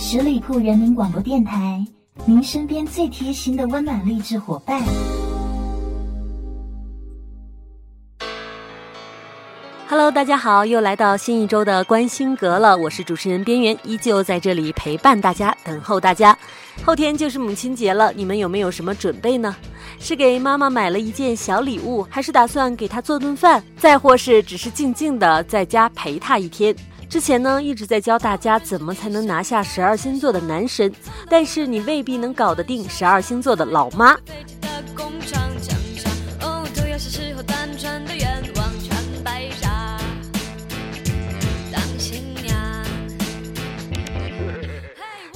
十里铺人民广播电台，您身边最贴心的温暖励志伙伴。Hello，大家好，又来到新一周的关心阁了，我是主持人边缘，依旧在这里陪伴大家，等候大家。后天就是母亲节了，你们有没有什么准备呢？是给妈妈买了一件小礼物，还是打算给她做顿饭，再或是只是静静的在家陪她一天？之前呢，一直在教大家怎么才能拿下十二星座的男神，但是你未必能搞得定十二星座的老妈。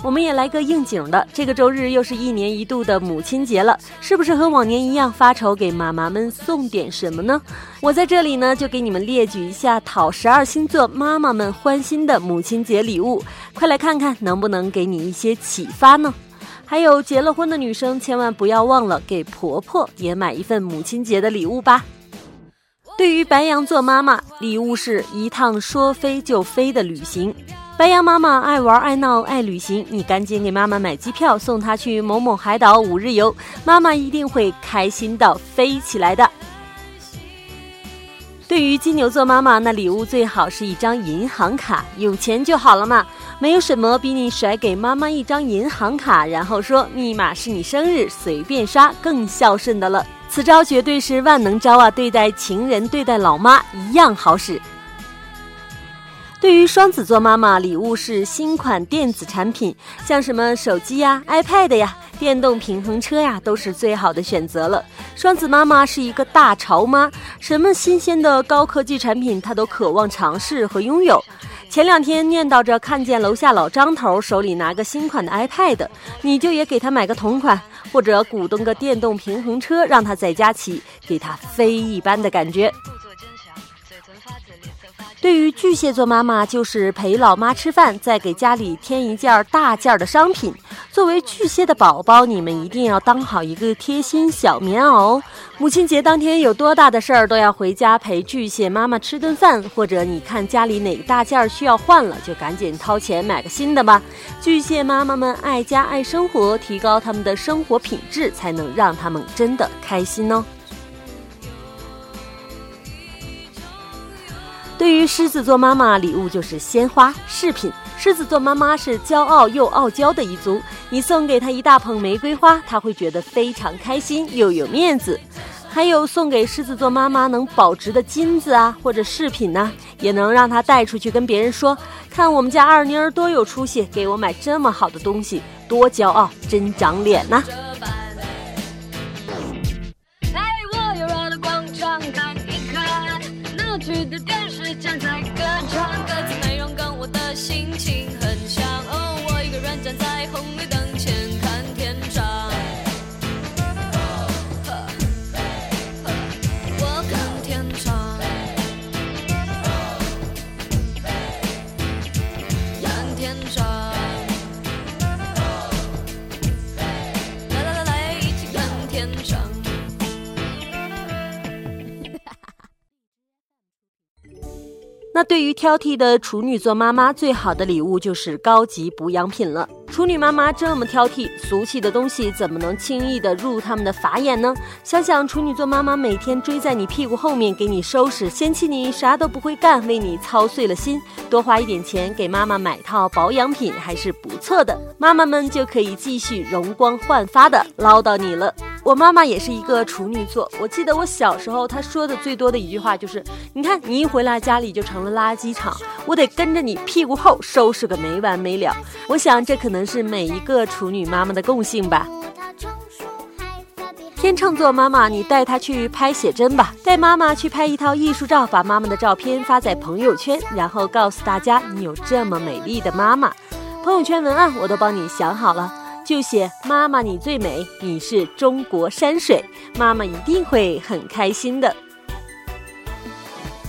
我们也来个应景的，这个周日又是一年一度的母亲节了，是不是和往年一样发愁给妈妈们送点什么呢？我在这里呢，就给你们列举一下讨十二星座妈妈们欢心的母亲节礼物，快来看看能不能给你一些启发呢？还有结了婚的女生，千万不要忘了给婆婆也买一份母亲节的礼物吧。对于白羊座妈妈，礼物是一趟说飞就飞的旅行。白羊妈妈爱玩爱闹爱旅行，你赶紧给妈妈买机票，送她去某某海岛五日游，妈妈一定会开心到飞起来的。对于金牛座妈妈，那礼物最好是一张银行卡，有钱就好了嘛。没有什么比你甩给妈妈一张银行卡，然后说密码是你生日，随便刷更孝顺的了。此招绝对是万能招啊！对待情人，对待老妈一样好使。对于双子座妈妈，礼物是新款电子产品，像什么手机呀、iPad 呀、电动平衡车呀，都是最好的选择了。双子妈妈是一个大潮妈，什么新鲜的高科技产品，她都渴望尝试和拥有。前两天念叨着看见楼下老张头手里拿个新款的 iPad，你就也给他买个同款，或者鼓动个电动平衡车，让他在家骑，给他飞一般的感觉。对于巨蟹座妈妈，就是陪老妈吃饭，再给家里添一件大件的商品。作为巨蟹的宝宝，你们一定要当好一个贴心小棉袄。母亲节当天有多大的事儿，都要回家陪巨蟹妈妈吃顿饭，或者你看家里哪个大件需要换了，就赶紧掏钱买个新的吧。巨蟹妈妈们爱家爱生活，提高他们的生活品质，才能让他们真的开心哦。对于狮子座妈妈，礼物就是鲜花饰品。狮子座妈妈是骄傲又傲娇的一族，你送给她一大捧玫瑰花，她会觉得非常开心又有面子。还有送给狮子座妈妈能保值的金子啊，或者饰品呢，也能让她带出去跟别人说：“看我们家二妮儿多有出息，给我买这么好的东西，多骄傲，真长脸呐。”对于挑剔的处女座妈妈，最好的礼物就是高级补养品了。处女妈妈这么挑剔，俗气的东西怎么能轻易的入他们的法眼呢？想想处女座妈妈每天追在你屁股后面给你收拾，嫌弃你啥都不会干，为你操碎了心，多花一点钱给妈妈买套保养品还是不错的。妈妈们就可以继续容光焕发的唠叨你了。我妈妈也是一个处女座，我记得我小时候她说的最多的一句话就是：“你看你一回来家里就成了垃圾场，我得跟着你屁股后收拾个没完没了。”我想这可能是每一个处女妈妈的共性吧。天秤座妈妈，你带她去拍写真吧，带妈妈去拍一套艺术照，把妈妈的照片发在朋友圈，然后告诉大家你有这么美丽的妈妈。朋友圈文案我都帮你想好了。就写妈妈你最美，你是中国山水，妈妈一定会很开心的。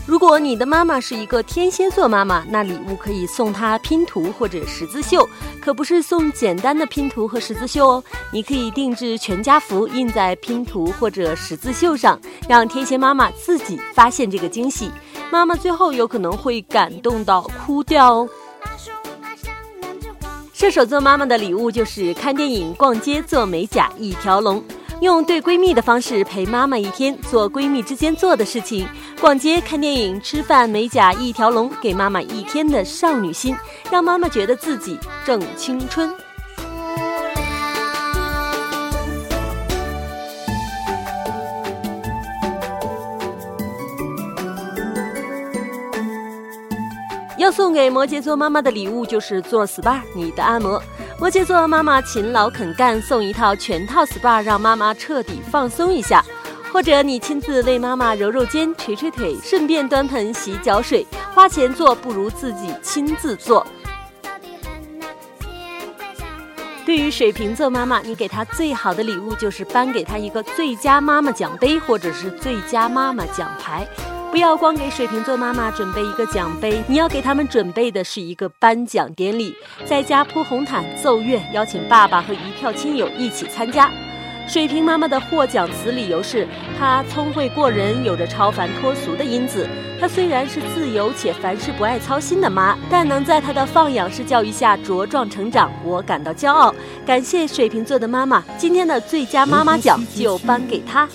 如果你的妈妈是一个天蝎座妈妈，那礼物可以送她拼图或者十字绣，可不是送简单的拼图和十字绣哦。你可以定制全家福，印在拼图或者十字绣上，让天蝎妈妈自己发现这个惊喜，妈妈最后有可能会感动到哭掉哦。射手座妈妈的礼物就是看电影、逛街、做美甲一条龙，用对闺蜜的方式陪妈妈一天，做闺蜜之间做的事情：逛街、看电影、吃饭、美甲一条龙，给妈妈一天的少女心，让妈妈觉得自己正青春。送给摩羯座妈妈的礼物就是做 SPA，你的按摩。摩羯座妈妈勤劳肯干，送一套全套 SPA，让妈妈彻底放松一下。或者你亲自为妈妈揉揉肩、捶捶腿，顺便端盆洗脚水。花钱做不如自己亲自做。对于水瓶座妈妈，你给她最好的礼物就是颁给她一个最佳妈妈奖杯，或者是最佳妈妈奖牌。不要光给水瓶座妈妈准备一个奖杯，你要给他们准备的是一个颁奖典礼，在家铺红毯、奏乐，邀请爸爸和一票亲友一起参加。水瓶妈妈的获奖词理由是：她聪慧过人，有着超凡脱俗的因子。她虽然是自由且凡事不爱操心的妈，但能在她的放养式教育下茁壮成长，我感到骄傲。感谢水瓶座的妈妈，今天的最佳妈妈奖就颁给她。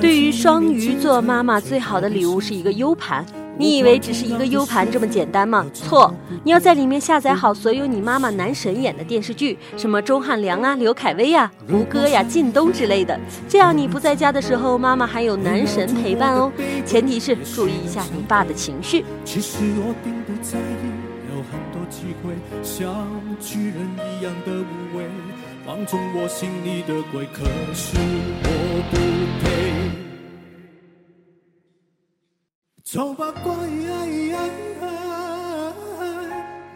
对于双鱼座妈妈，最好的礼物是一个 U 盘。你以为只是一个 U 盘这么简单吗？错，你要在里面下载好所有你妈妈男神演的电视剧，什么钟汉良啊、刘恺威呀、胡歌呀、靳东之类的。这样你不在家的时候，妈妈还有男神陪伴哦。前提是注意一下你爸的情绪。其实我并不在意，有很多机会像巨人一样的无畏。放纵我心里的鬼，可是我不配。走吧，乖，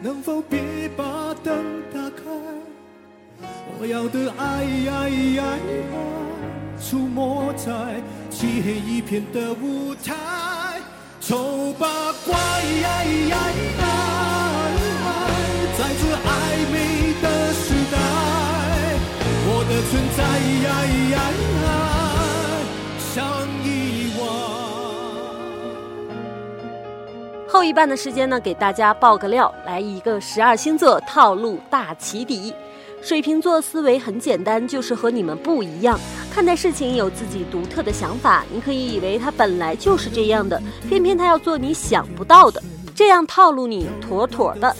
能否别把灯打开？我要的爱，出没在漆黑一片的舞台。走吧，乖，的存在，像遗忘。后一半的时间呢，给大家爆个料，来一个十二星座套路大起底。水瓶座思维很简单，就是和你们不一样，看待事情有自己独特的想法。你可以以为他本来就是这样的，偏偏他要做你想不到的，这样套路你妥妥的。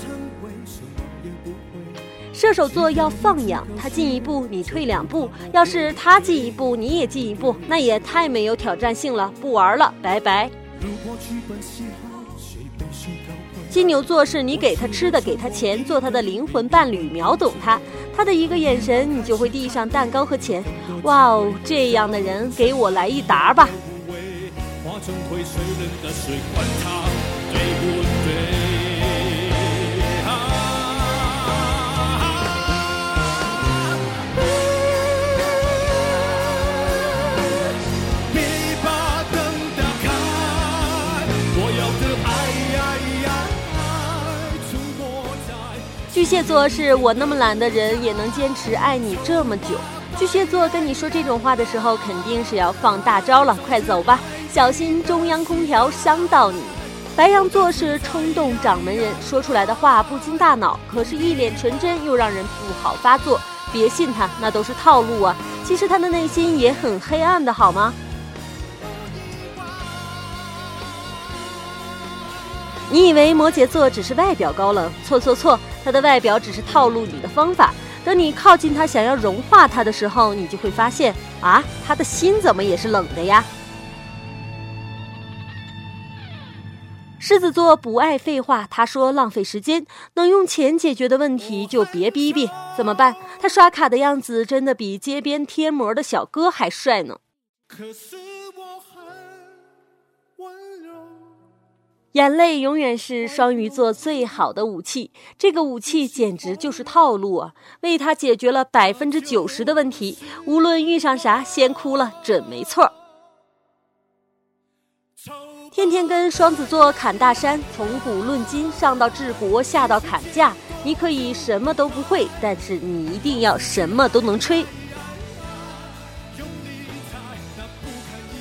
射手座要放养，他进一步，你退两步；要是他进一步，你也进一步，那也太没有挑战性了，不玩了，拜拜。金牛座是你给他吃的，给他钱，做他的灵魂伴侣，秒懂他，他的一个眼神，你就会递上蛋糕和钱。哇哦，这样的人给我来一沓吧。巨蟹座是我那么懒的人也能坚持爱你这么久。巨蟹座跟你说这种话的时候，肯定是要放大招了，快走吧，小心中央空调伤到你。白羊座是冲动掌门人，说出来的话不经大脑，可是一脸纯真又让人不好发作。别信他，那都是套路啊。其实他的内心也很黑暗的，好吗？你以为摩羯座只是外表高冷？错错错，他的外表只是套路你的方法。等你靠近他，想要融化他的时候，你就会发现啊，他的心怎么也是冷的呀。狮子座不爱废话，他说浪费时间，能用钱解决的问题就别逼逼。怎么办？他刷卡的样子真的比街边贴膜的小哥还帅呢。可是眼泪永远是双鱼座最好的武器，这个武器简直就是套路啊！为他解决了百分之九十的问题，无论遇上啥，先哭了准没错。天天跟双子座砍大山，从古论今，上到治国，下到砍价，你可以什么都不会，但是你一定要什么都能吹。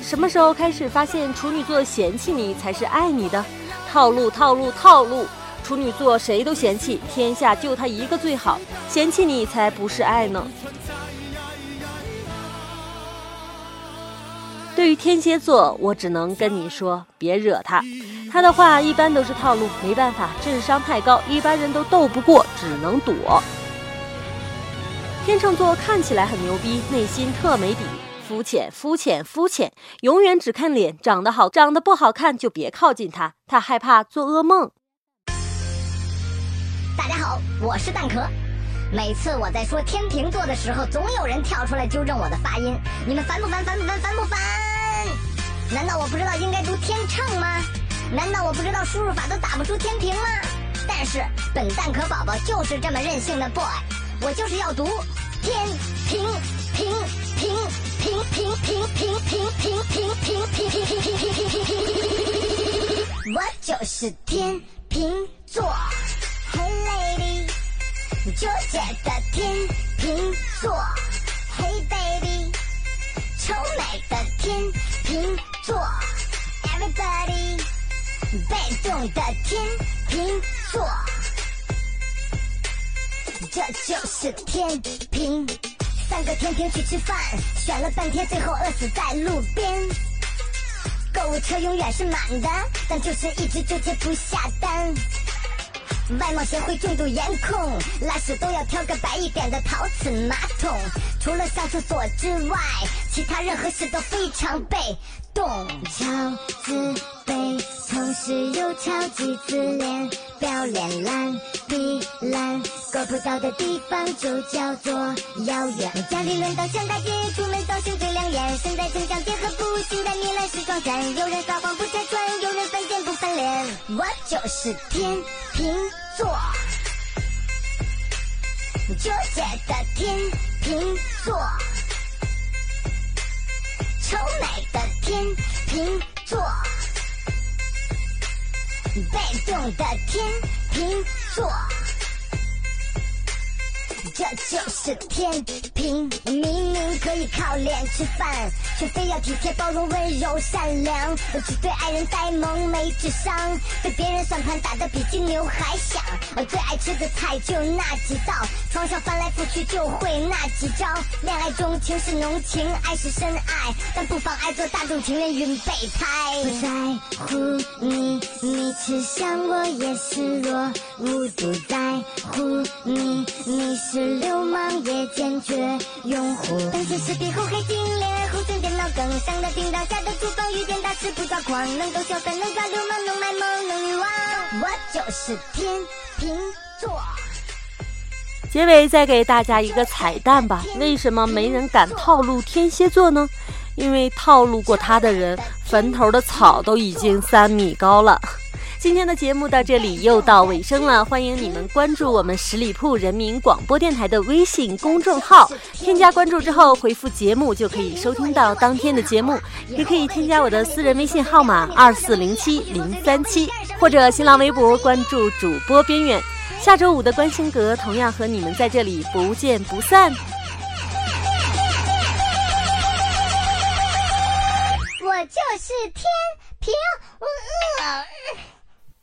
什么时候开始发现处女座嫌弃你才是爱你的？套路套路套路，处女座谁都嫌弃，天下就他一个最好，嫌弃你才不是爱呢。对于天蝎座，我只能跟你说，别惹他。他的话一般都是套路，没办法，智商太高，一般人都斗不过，只能躲。天秤座看起来很牛逼，内心特没底，肤浅，肤浅，肤浅，永远只看脸，长得好，长得不好看就别靠近他，他害怕做噩梦。大家好，我是蛋壳。每次我在说天秤座的时候，总有人跳出来纠正我的发音。你们烦不烦？烦不烦？烦不烦？难道我不知道应该读天秤吗？难道我不知道输入法都打不出天平吗？但是本蛋壳宝宝就是这么任性的 boy，我就是要读天平我就是天平座，Hey lady。纠结的天秤座，Hey baby，臭美的天秤座，Everybody，被动的天秤座，这就是天平。三个天平去吃饭，选了半天，最后饿死在路边。购物车永远是满的，但就是一直纠结不下单。外貌协会重度颜控，拉屎都要挑个白一点的陶瓷马桶。除了上厕所之外，其他任何事都非常被动。超自卑，同时又超级自恋，表脸烂，屁烂，够不到的地方就叫做遥远。家里轮到上大街，出门造型最亮眼，身材成长结合不幸的糜烂时装衫。有人撒谎不拆穿，有人犯贱不翻脸，我就是天平座，纠结的天平座，丑美的天平座，被动的天平座。这就是天平，我明明可以靠脸吃饭，却非要体贴、包容、温柔、善良。我只对爱人呆萌、没智商，被别人算盘打得比金牛还响。我最爱吃的菜就那几道，床上翻来覆去就会那几招。恋爱中情是浓情，爱是深爱，但不妨碍做大众情人云备胎。不在乎你，你吃香我也是弱，无不在乎你，你是。流氓也坚决拥护。但是视频后黑金脸，后生电脑更上的叮当下的厨房遇见大师不抓狂，能逗笑能抓流氓，能卖萌，能女王。我就是天平座。结尾再给大家一个彩蛋吧。为什么没人敢套路天蝎座呢？因为套路过他的人，坟头的草都已经三米高了。今天的节目到这里又到尾声了，欢迎你们关注我们十里铺人民广播电台的微信公众号，添加关注之后回复“节目”就可以收听到当天的节目，也可以添加我的私人微信号码二四零七零三七，或者新浪微博关注主播边缘。下周五的关心阁同样和你们在这里不见不散。我就是天平，